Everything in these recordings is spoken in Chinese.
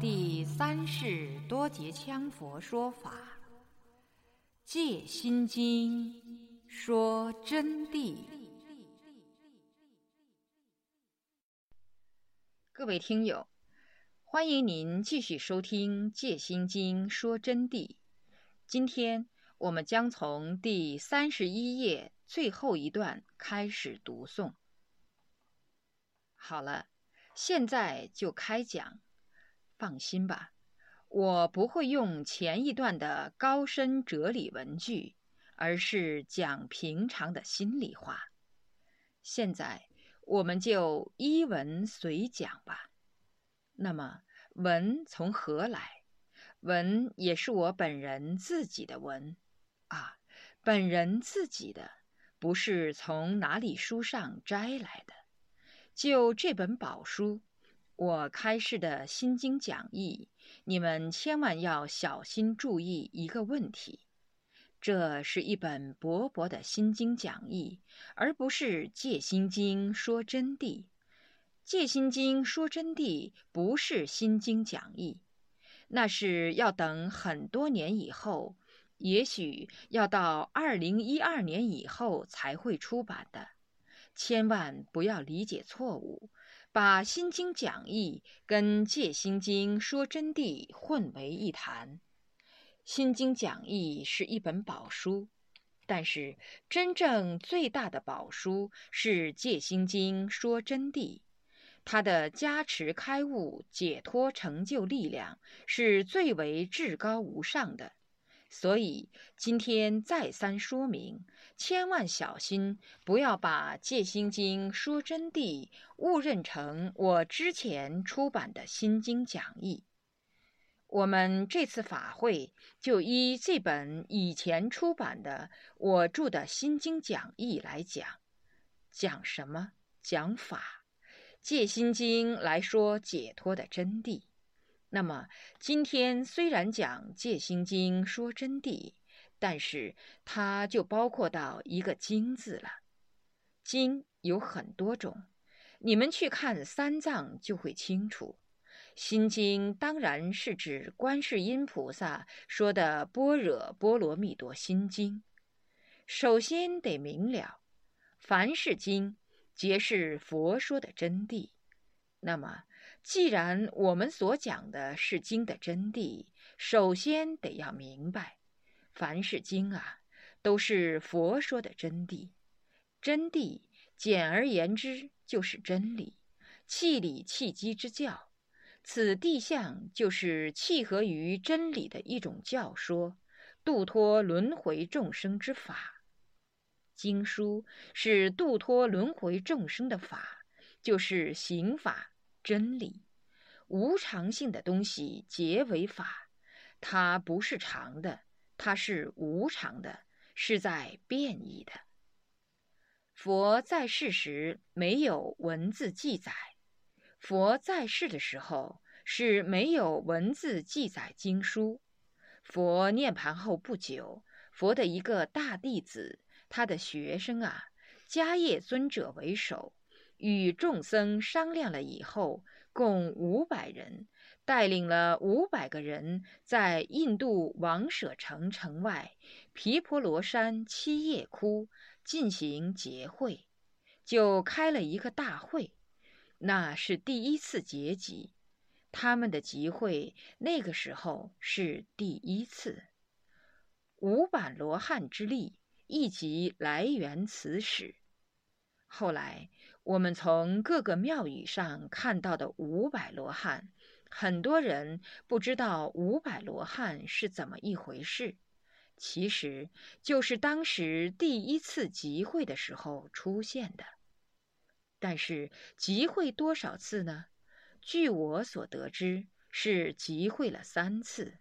第三世多杰羌佛说法，《戒心经》说真谛。各位听友，欢迎您继续收听《戒心经》说真谛。今天我们将从第三十一页最后一段开始读诵。好了，现在就开讲。放心吧，我不会用前一段的高深哲理文句，而是讲平常的心里话。现在我们就依文随讲吧。那么文从何来？文也是我本人自己的文啊，本人自己的，不是从哪里书上摘来的。就这本宝书。我开示的心经讲义，你们千万要小心注意一个问题：这是一本薄薄的心经讲义，而不是戒心经说真谛。戒心经说真谛不是心经讲义，那是要等很多年以后，也许要到二零一二年以后才会出版的。千万不要理解错误。把《心经》讲义跟《戒心经》说真谛混为一谈，《心经》讲义是一本宝书，但是真正最大的宝书是《戒心经》说真谛，它的加持开悟、解脱成就力量是最为至高无上的。所以今天再三说明，千万小心，不要把《戒心经》说真谛误认成我之前出版的心经讲义。我们这次法会就依这本以前出版的我著的心经讲义来讲，讲什么？讲法，《戒心经》来说解脱的真谛。那么今天虽然讲《戒心经》说真谛，但是它就包括到一个“经”字了。经有很多种，你们去看三藏就会清楚。心经当然是指观世音菩萨说的《般若波罗蜜多心经》。首先得明了，凡是经，皆是佛说的真谛。那么。既然我们所讲的是经的真谛，首先得要明白，凡是经啊，都是佛说的真谛。真谛，简而言之就是真理，气理气机之教。此地相就是契合于真理的一种教说，度脱轮回众生之法。经书是度脱轮回众生的法，就是行法。真理，无常性的东西皆为法，它不是常的，它是无常的，是在变异的。佛在世时没有文字记载，佛在世的时候是没有文字记载经书。佛涅盘后不久，佛的一个大弟子，他的学生啊，迦叶尊者为首。与众僧商量了以后，共五百人，带领了五百个人，在印度王舍城城外毗婆罗山七叶窟进行结会，就开了一个大会。那是第一次结集，他们的集会那个时候是第一次。五百罗汉之力，一即来源此始。后来。我们从各个庙宇上看到的五百罗汉，很多人不知道五百罗汉是怎么一回事。其实就是当时第一次集会的时候出现的。但是集会多少次呢？据我所得知，是集会了三次，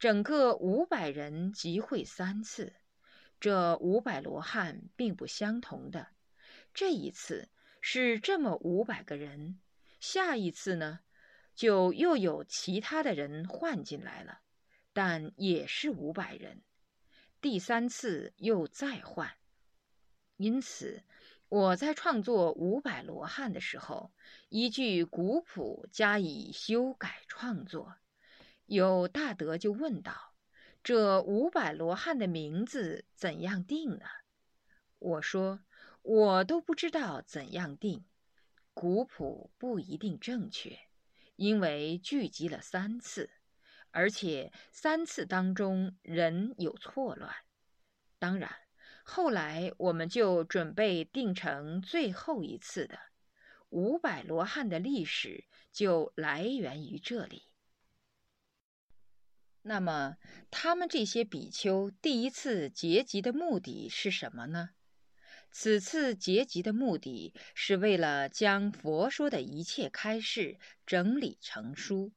整个五百人集会三次。这五百罗汉并不相同的，这一次。是这么五百个人，下一次呢，就又有其他的人换进来了，但也是五百人。第三次又再换，因此我在创作五百罗汉的时候，依据古谱加以修改创作。有大德就问道：“这五百罗汉的名字怎样定呢？”我说：“我都不知道怎样定，古谱不一定正确，因为聚集了三次，而且三次当中人有错乱。当然。”后来我们就准备定成最后一次的五百罗汉的历史，就来源于这里。那么，他们这些比丘第一次结集的目的是什么呢？此次结集的目的是为了将佛说的一切开示整理成书，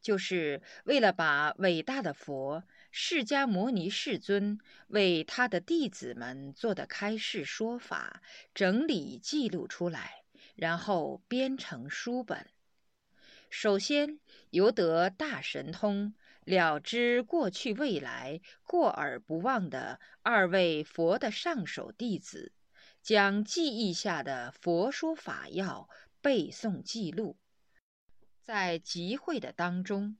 就是为了把伟大的佛。释迦牟尼世尊为他的弟子们做的开示说法整理记录出来，然后编成书本。首先由得大神通了知过去未来过而不忘的二位佛的上首弟子，将记忆下的佛说法要背诵记录，在集会的当中。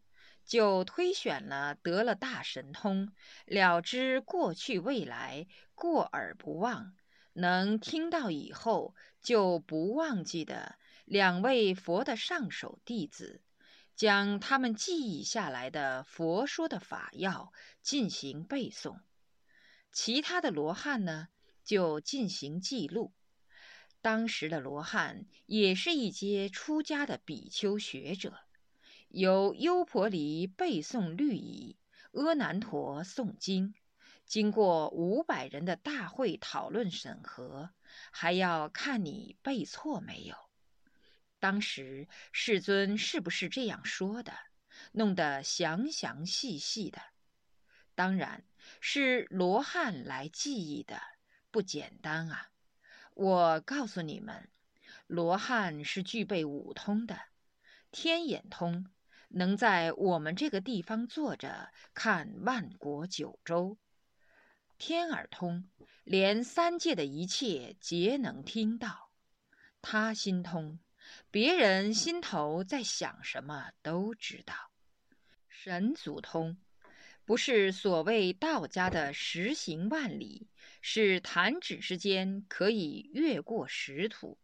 就推选了得了大神通、了知过去未来、过而不忘，能听到以后就不忘记的两位佛的上首弟子，将他们记忆下来的佛说的法要进行背诵。其他的罗汉呢，就进行记录。当时的罗汉也是一些出家的比丘学者。由优婆离背诵律仪，阿难陀诵经，经过五百人的大会讨论审核，还要看你背错没有。当时世尊是不是这样说的？弄得详详细细的，当然是罗汉来记忆的，不简单啊！我告诉你们，罗汉是具备五通的，天眼通。能在我们这个地方坐着看万国九州，天耳通，连三界的一切皆能听到；他心通，别人心头在想什么都知道；神足通，不是所谓道家的十行万里，是弹指之间可以越过石土；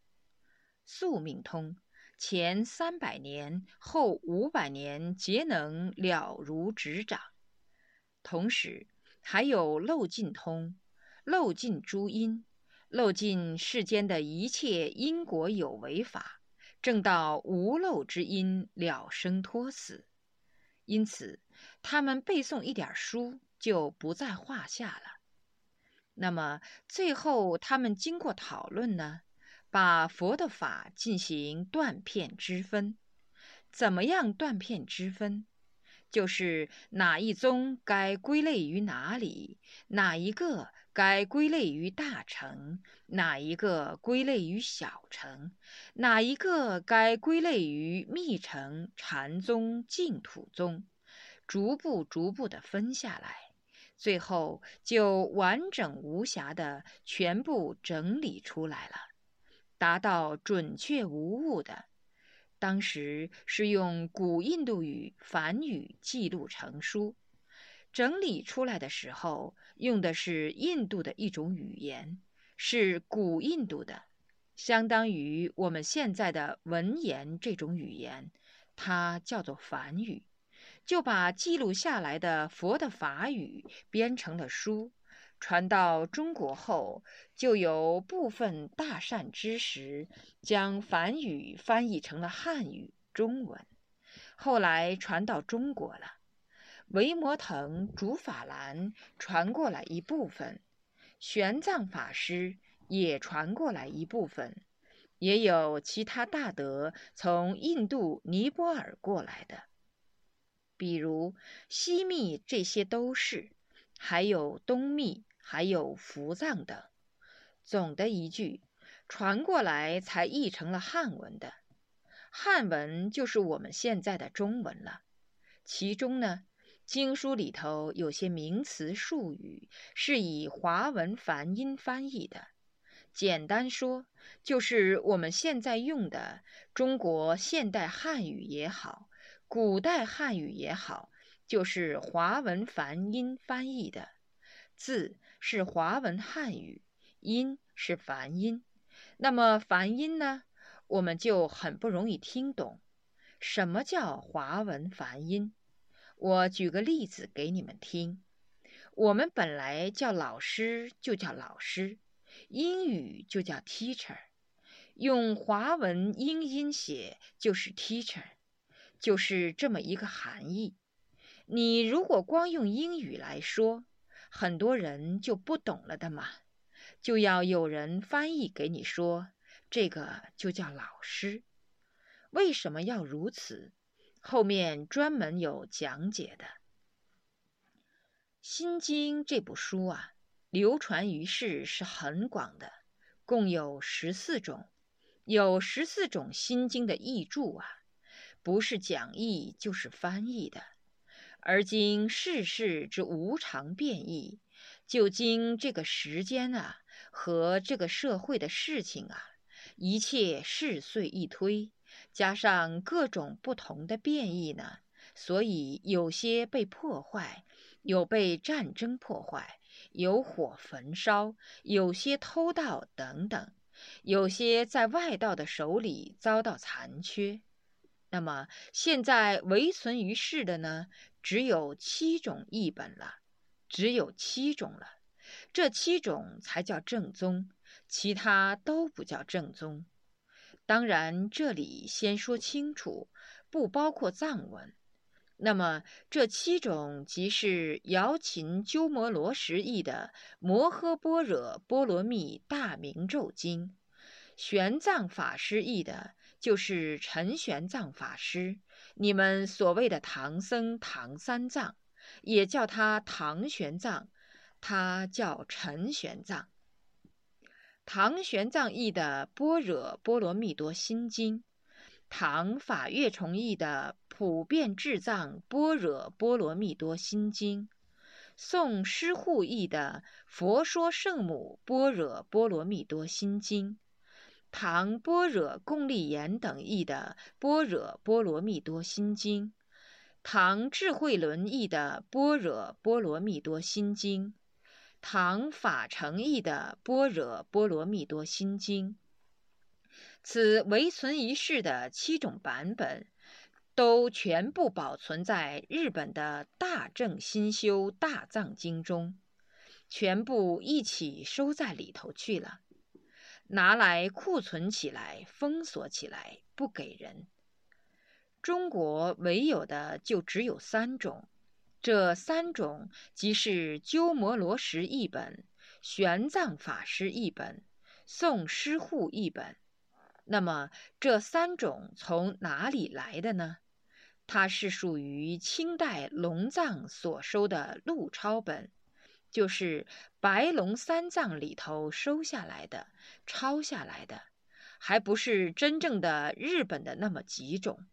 宿命通。前三百年，后五百年，皆能了如指掌。同时，还有漏尽通，漏尽诸因，漏尽世间的一切因果有为法，正到无漏之因，了生脱死。因此，他们背诵一点书就不在话下了。那么，最后他们经过讨论呢？把佛的法进行断片之分，怎么样断片之分？就是哪一宗该归类于哪里，哪一个该归类于大乘，哪一个归类于小乘，哪一个该归类于密乘、禅宗、净土宗，逐步逐步的分下来，最后就完整无瑕的全部整理出来了。达到准确无误的，当时是用古印度语梵语记录成书，整理出来的时候用的是印度的一种语言，是古印度的，相当于我们现在的文言这种语言，它叫做梵语，就把记录下来的佛的法语编成了书。传到中国后，就有部分大善知识将梵语翻译成了汉语中文。后来传到中国了，维摩腾、竺法兰传过来一部分，玄奘法师也传过来一部分，也有其他大德从印度、尼泊尔过来的，比如西密，这些都是。还有东密，还有伏藏等。总的一句，传过来才译成了汉文的。汉文就是我们现在的中文了。其中呢，经书里头有些名词术语是以华文梵音翻译的，简单说，就是我们现在用的中国现代汉语也好，古代汉语也好，就是华文梵音翻译的，字是华文汉语，音是梵音。那么梵音呢，我们就很不容易听懂。什么叫华文梵音？我举个例子给你们听。我们本来叫老师就叫老师，英语就叫 teacher，用华文英音写就是 teacher，就是这么一个含义。你如果光用英语来说，很多人就不懂了的嘛，就要有人翻译给你说，这个就叫老师。为什么要如此？后面专门有讲解的。《心经》这部书啊，流传于世是很广的，共有十四种，有十四种《心经》的译注啊，不是讲义就是翻译的。而今世事之无常变异，就经这个时间啊和这个社会的事情啊，一切事遂一推，加上各种不同的变异呢，所以有些被破坏。有被战争破坏，有火焚烧，有些偷盗等等，有些在外道的手里遭到残缺。那么现在唯存于世的呢，只有七种译本了，只有七种了。这七种才叫正宗，其他都不叫正宗。当然，这里先说清楚，不包括藏文。那么这七种即是瑶琴鸠摩罗什译的《摩诃般若波罗蜜大明咒经》，玄奘法师译的，就是陈玄奘法师。你们所谓的唐僧唐三藏，也叫他唐玄奘，他叫陈玄奘。唐玄奘译的《般若波罗蜜多心经》。唐法月重译的《普遍智藏般若波罗蜜多心经》，宋师护译的《佛说圣母般若波罗蜜多心经》，唐般若共利言等译的《般若波罗蜜多心经》，唐智慧轮译的《般若波罗蜜多心经》，唐法成译的《般若波罗蜜多心经》。此唯存一世的七种版本，都全部保存在日本的大正新修大藏经中，全部一起收在里头去了，拿来库存起来，封锁起来，不给人。中国唯有的就只有三种，这三种即是鸠摩罗什译本、玄奘法师译本、宋师护译本。那么这三种从哪里来的呢？它是属于清代龙藏所收的录抄本，就是白龙三藏里头收下来的、抄下来的，还不是真正的日本的那么几种。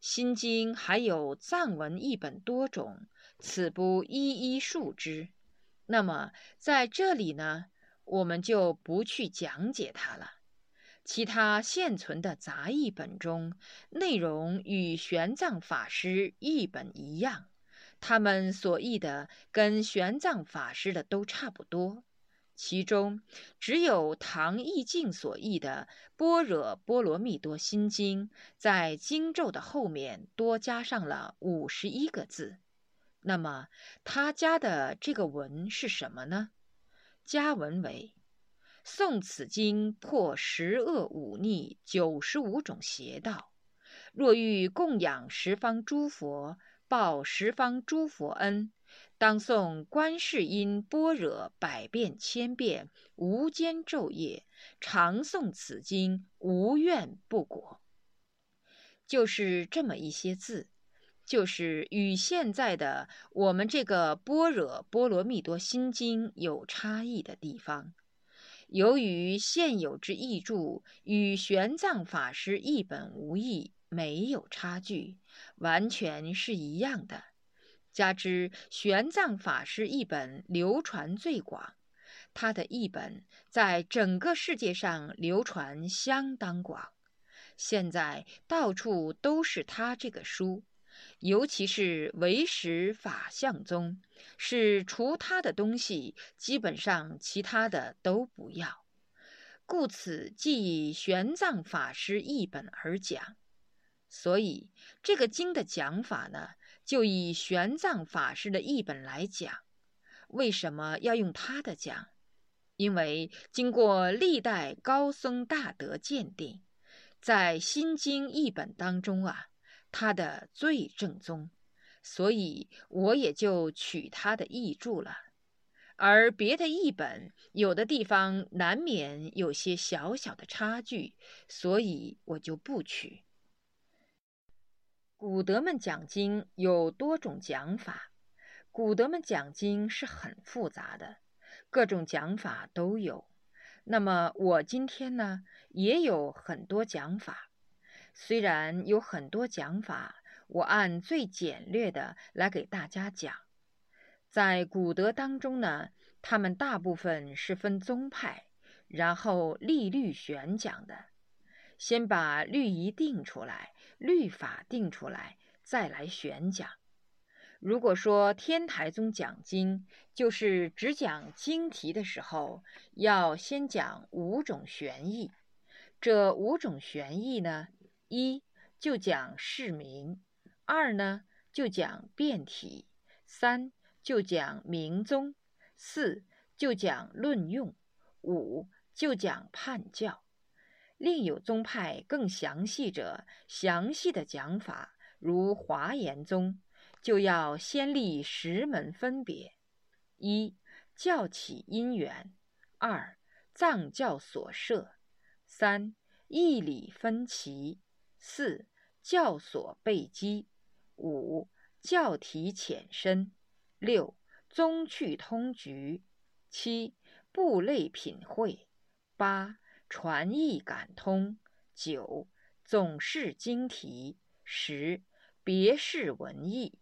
心经还有藏文译本多种，此不一一述之。那么在这里呢，我们就不去讲解它了。其他现存的杂译本中，内容与玄奘法师译本一样，他们所译的跟玄奘法师的都差不多。其中只有唐义净所译的《般若波罗蜜多心经》在经咒的后面多加上了五十一个字。那么他加的这个文是什么呢？加文为。诵此经，破十恶五逆九十五种邪道。若欲供养十方诸佛，报十方诸佛恩，当诵观世音般若百遍千遍，无间昼夜，常诵此经，无怨不果。就是这么一些字，就是与现在的我们这个《般若波罗蜜多心经》有差异的地方。由于现有之译注与玄奘法师译本无异，没有差距，完全是一样的。加之玄奘法师译本流传最广，他的译本在整个世界上流传相当广，现在到处都是他这个书，尤其是唯识法相宗，是除他的东西，基本上其他的都不要。故此，即以玄奘法师译本而讲。所以，这个经的讲法呢，就以玄奘法师的译本来讲。为什么要用他的讲？因为经过历代高僧大德鉴定，在《心经》译本当中啊，他的最正宗，所以我也就取他的译著了。而别的译本有的地方难免有些小小的差距，所以我就不取。古德们讲经有多种讲法，古德们讲经是很复杂的，各种讲法都有。那么我今天呢，也有很多讲法，虽然有很多讲法，我按最简略的来给大家讲。在古德当中呢，他们大部分是分宗派，然后立律玄讲的。先把律仪定出来，律法定出来，再来玄讲。如果说天台宗讲经，就是只讲经题的时候，要先讲五种玄义。这五种玄义呢，一就讲释名，二呢就讲辩体，三。就讲明宗，四就讲论用，五就讲判教。另有宗派更详细者，详细的讲法，如华严宗，就要先立十门分别：一教起因缘；二藏教所设；三义理分歧；四教所备机；五教体浅深。六宗趣通局，七部类品会，八传译感通，九总是经题，十别是文艺。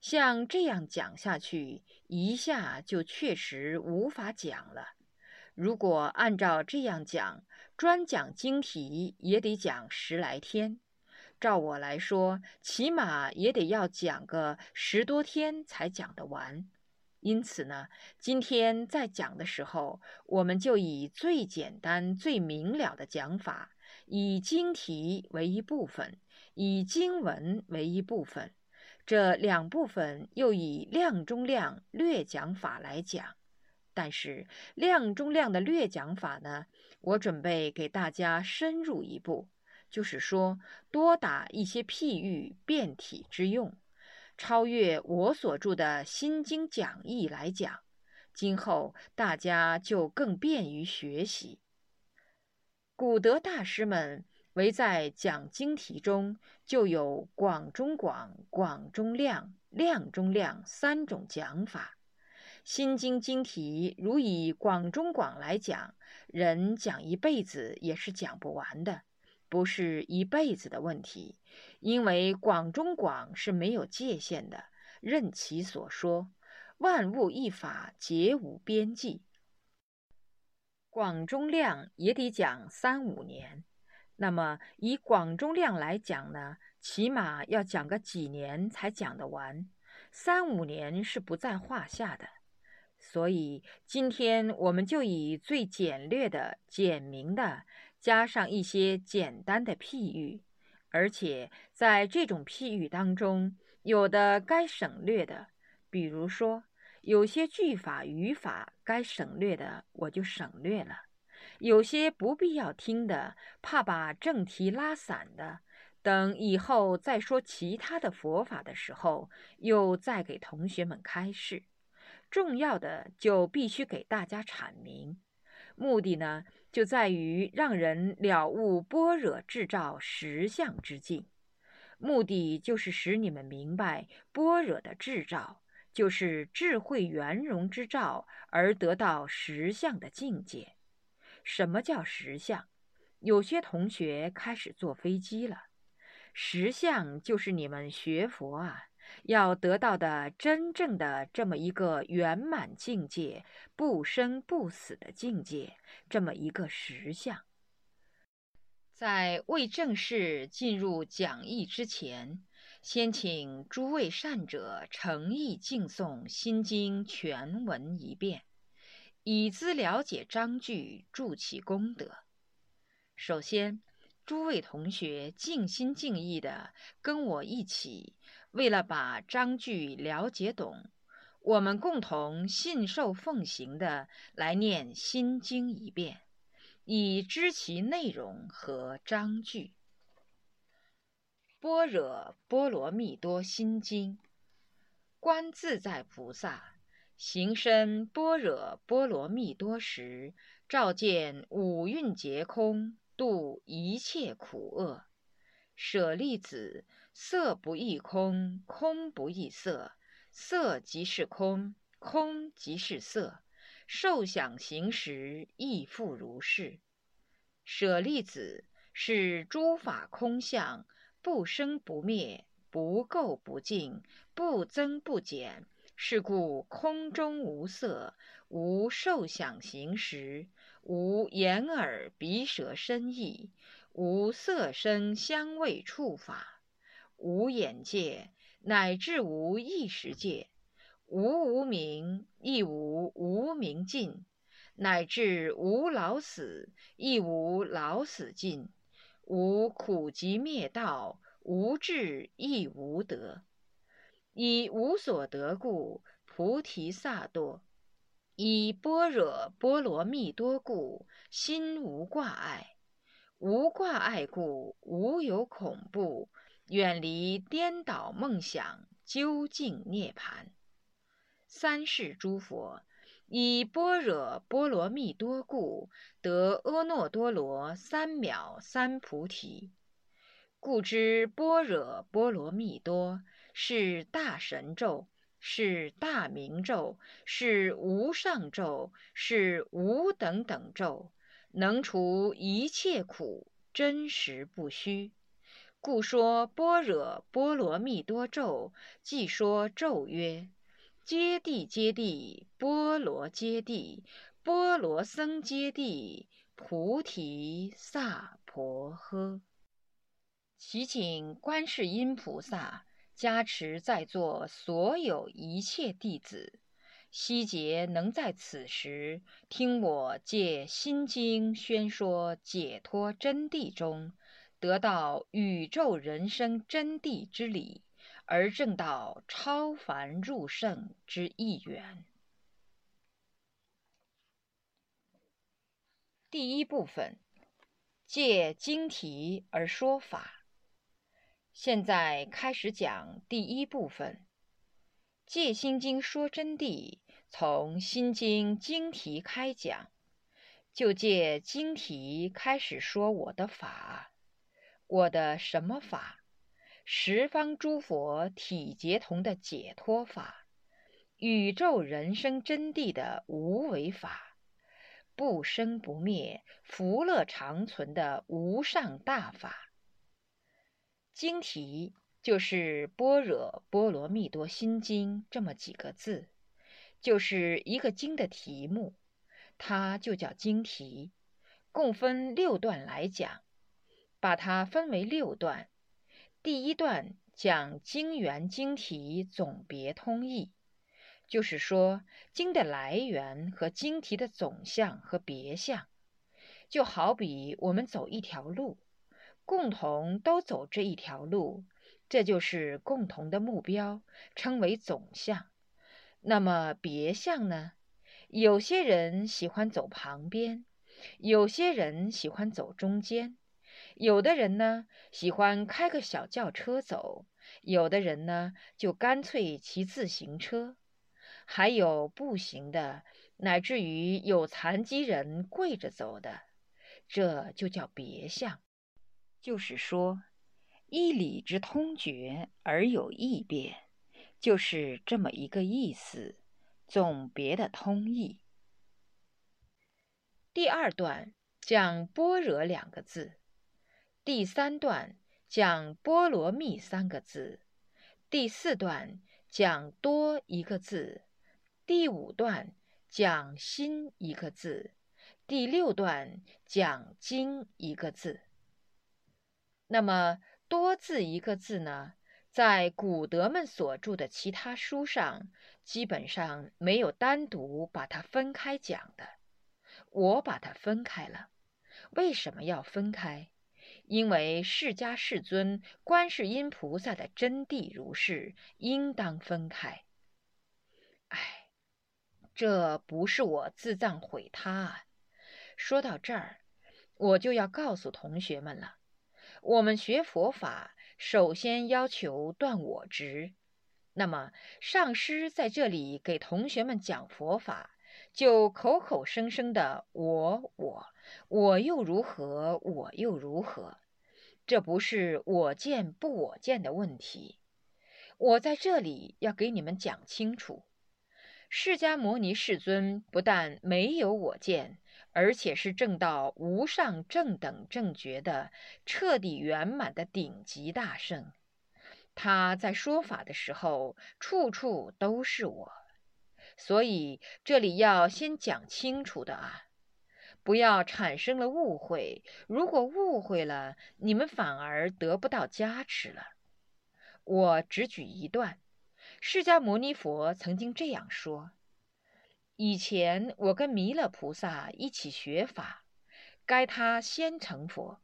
像这样讲下去，一下就确实无法讲了。如果按照这样讲，专讲经题也得讲十来天。照我来说，起码也得要讲个十多天才讲得完。因此呢，今天在讲的时候，我们就以最简单、最明了的讲法，以经题为一部分，以经文为一部分，这两部分又以量中量略讲法来讲。但是量中量的略讲法呢，我准备给大家深入一步。就是说，多打一些譬喻变体之用，超越我所著的《心经讲义》来讲，今后大家就更便于学习。古德大师们唯在讲经题中，就有广中广、广中量、量中量三种讲法。心经经题如以广中广来讲，人讲一辈子也是讲不完的。不是一辈子的问题，因为广中广是没有界限的，任其所说，万物一法，皆无边际。广中量也得讲三五年，那么以广中量来讲呢，起码要讲个几年才讲得完，三五年是不在话下的。所以今天我们就以最简略的、简明的。加上一些简单的譬喻，而且在这种譬喻当中，有的该省略的，比如说有些句法语法该省略的，我就省略了；有些不必要听的，怕把正题拉散的，等以后再说其他的佛法的时候，又再给同学们开示。重要的就必须给大家阐明，目的呢？就在于让人了悟般若智照实相之境，目的就是使你们明白般若的智照就是智慧圆融之照，而得到实相的境界。什么叫实相？有些同学开始坐飞机了。实相就是你们学佛啊，要得到的真正的这么一个圆满境界、不生不死的境界，这么一个实相。在未正式进入讲义之前，先请诸位善者诚意敬诵《心经》全文一遍，以资了解章句，助其功德。首先，诸位同学尽心尽意的跟我一起，为了把章句了解懂，我们共同信受奉行的来念《心经》一遍。以知其内容和章句，《般若波罗蜜多心经》。观自在菩萨行深般若波罗蜜多时，照见五蕴皆空，度一切苦厄。舍利子，色不异空，空不异色，色即是空，空即是色。受想行识亦复如是。舍利子是诸法空相，不生不灭，不垢不净，不增不减。是故空中无色，无受想行识，无眼耳鼻舌身意，无色声香味触法，无眼界，乃至无意识界。无无明，亦无无明尽；乃至无老死，亦无老死尽；无苦集灭道，无智亦无得。以无所得故，菩提萨埵；以般若波罗蜜多故，心无挂碍。无挂碍故，无有恐怖，远离颠倒梦想，究竟涅槃。三世诸佛以般若波罗蜜多故，得阿耨多罗三藐三菩提。故知般若波罗蜜多是大神咒，是大明咒，是无上咒，是无等等咒，能除一切苦，真实不虚。故说般若波罗蜜多咒，即说咒曰。揭谛揭谛，波罗揭谛，波罗僧揭谛，菩提萨婆诃。祈请观世音菩萨加持在座所有一切弟子，希劫能在此时听我借心经宣说解脱真谛中，得到宇宙人生真谛之理。而证到超凡入圣之意缘。第一部分，借经题而说法。现在开始讲第一部分，借心经说真谛，从心经经题开讲，就借经题开始说我的法，我的什么法？十方诸佛体结同的解脱法，宇宙人生真谛的无为法，不生不灭、福乐长存的无上大法。经题就是《般若波罗蜜多心经》这么几个字，就是一个经的题目，它就叫经题。共分六段来讲，把它分为六段。第一段讲经源经题总别通义，就是说经的来源和经题的总相和别相，就好比我们走一条路，共同都走这一条路，这就是共同的目标，称为总相。那么别相呢？有些人喜欢走旁边，有些人喜欢走中间。有的人呢喜欢开个小轿车走，有的人呢就干脆骑自行车，还有步行的，乃至于有残疾人跪着走的，这就叫别相。就是说，一理之通绝而有异变，就是这么一个意思，总别的通义。第二段讲般若两个字。第三段讲“波罗蜜”三个字，第四段讲多一个字，第五段讲心一个字，第六段讲经一个字。那么多字一个字呢？在古德们所著的其他书上，基本上没有单独把它分开讲的。我把它分开了。为什么要分开？因为释迦世尊、观世音菩萨的真谛如是，应当分开。哎，这不是我自赞毁他啊！说到这儿，我就要告诉同学们了：我们学佛法。首先要求断我执，那么上师在这里给同学们讲佛法，就口口声声的我我我又如何我又如何，这不是我见不我见的问题。我在这里要给你们讲清楚，释迦牟尼世尊不但没有我见。而且是证到无上正等正觉的彻底圆满的顶级大圣，他在说法的时候，处处都是我，所以这里要先讲清楚的啊，不要产生了误会。如果误会了，你们反而得不到加持了。我只举一段，释迦牟尼佛曾经这样说。以前我跟弥勒菩萨一起学法，该他先成佛，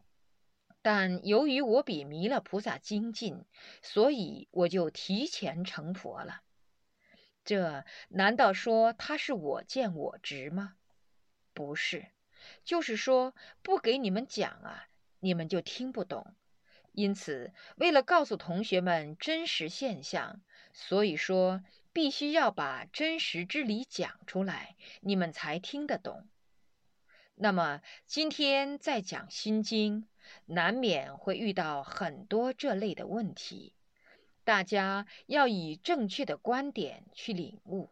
但由于我比弥勒菩萨精进，所以我就提前成佛了。这难道说他是我见我执吗？不是，就是说不给你们讲啊，你们就听不懂。因此，为了告诉同学们真实现象，所以说。必须要把真实之理讲出来，你们才听得懂。那么今天在讲《心经》，难免会遇到很多这类的问题，大家要以正确的观点去领悟。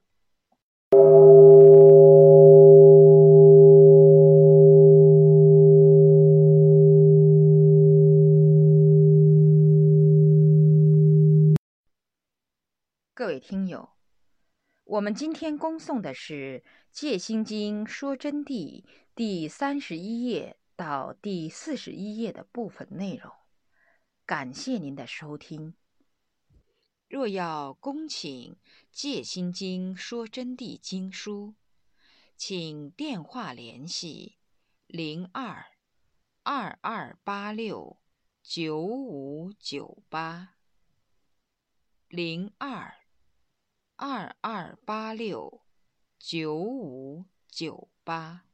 位听友。我们今天恭诵的是《戒心经说真谛》第三十一页到第四十一页的部分内容，感谢您的收听。若要恭请《戒心经说真谛》经书，请电话联系零二二二八六九五九八零二。二二八六九五九八。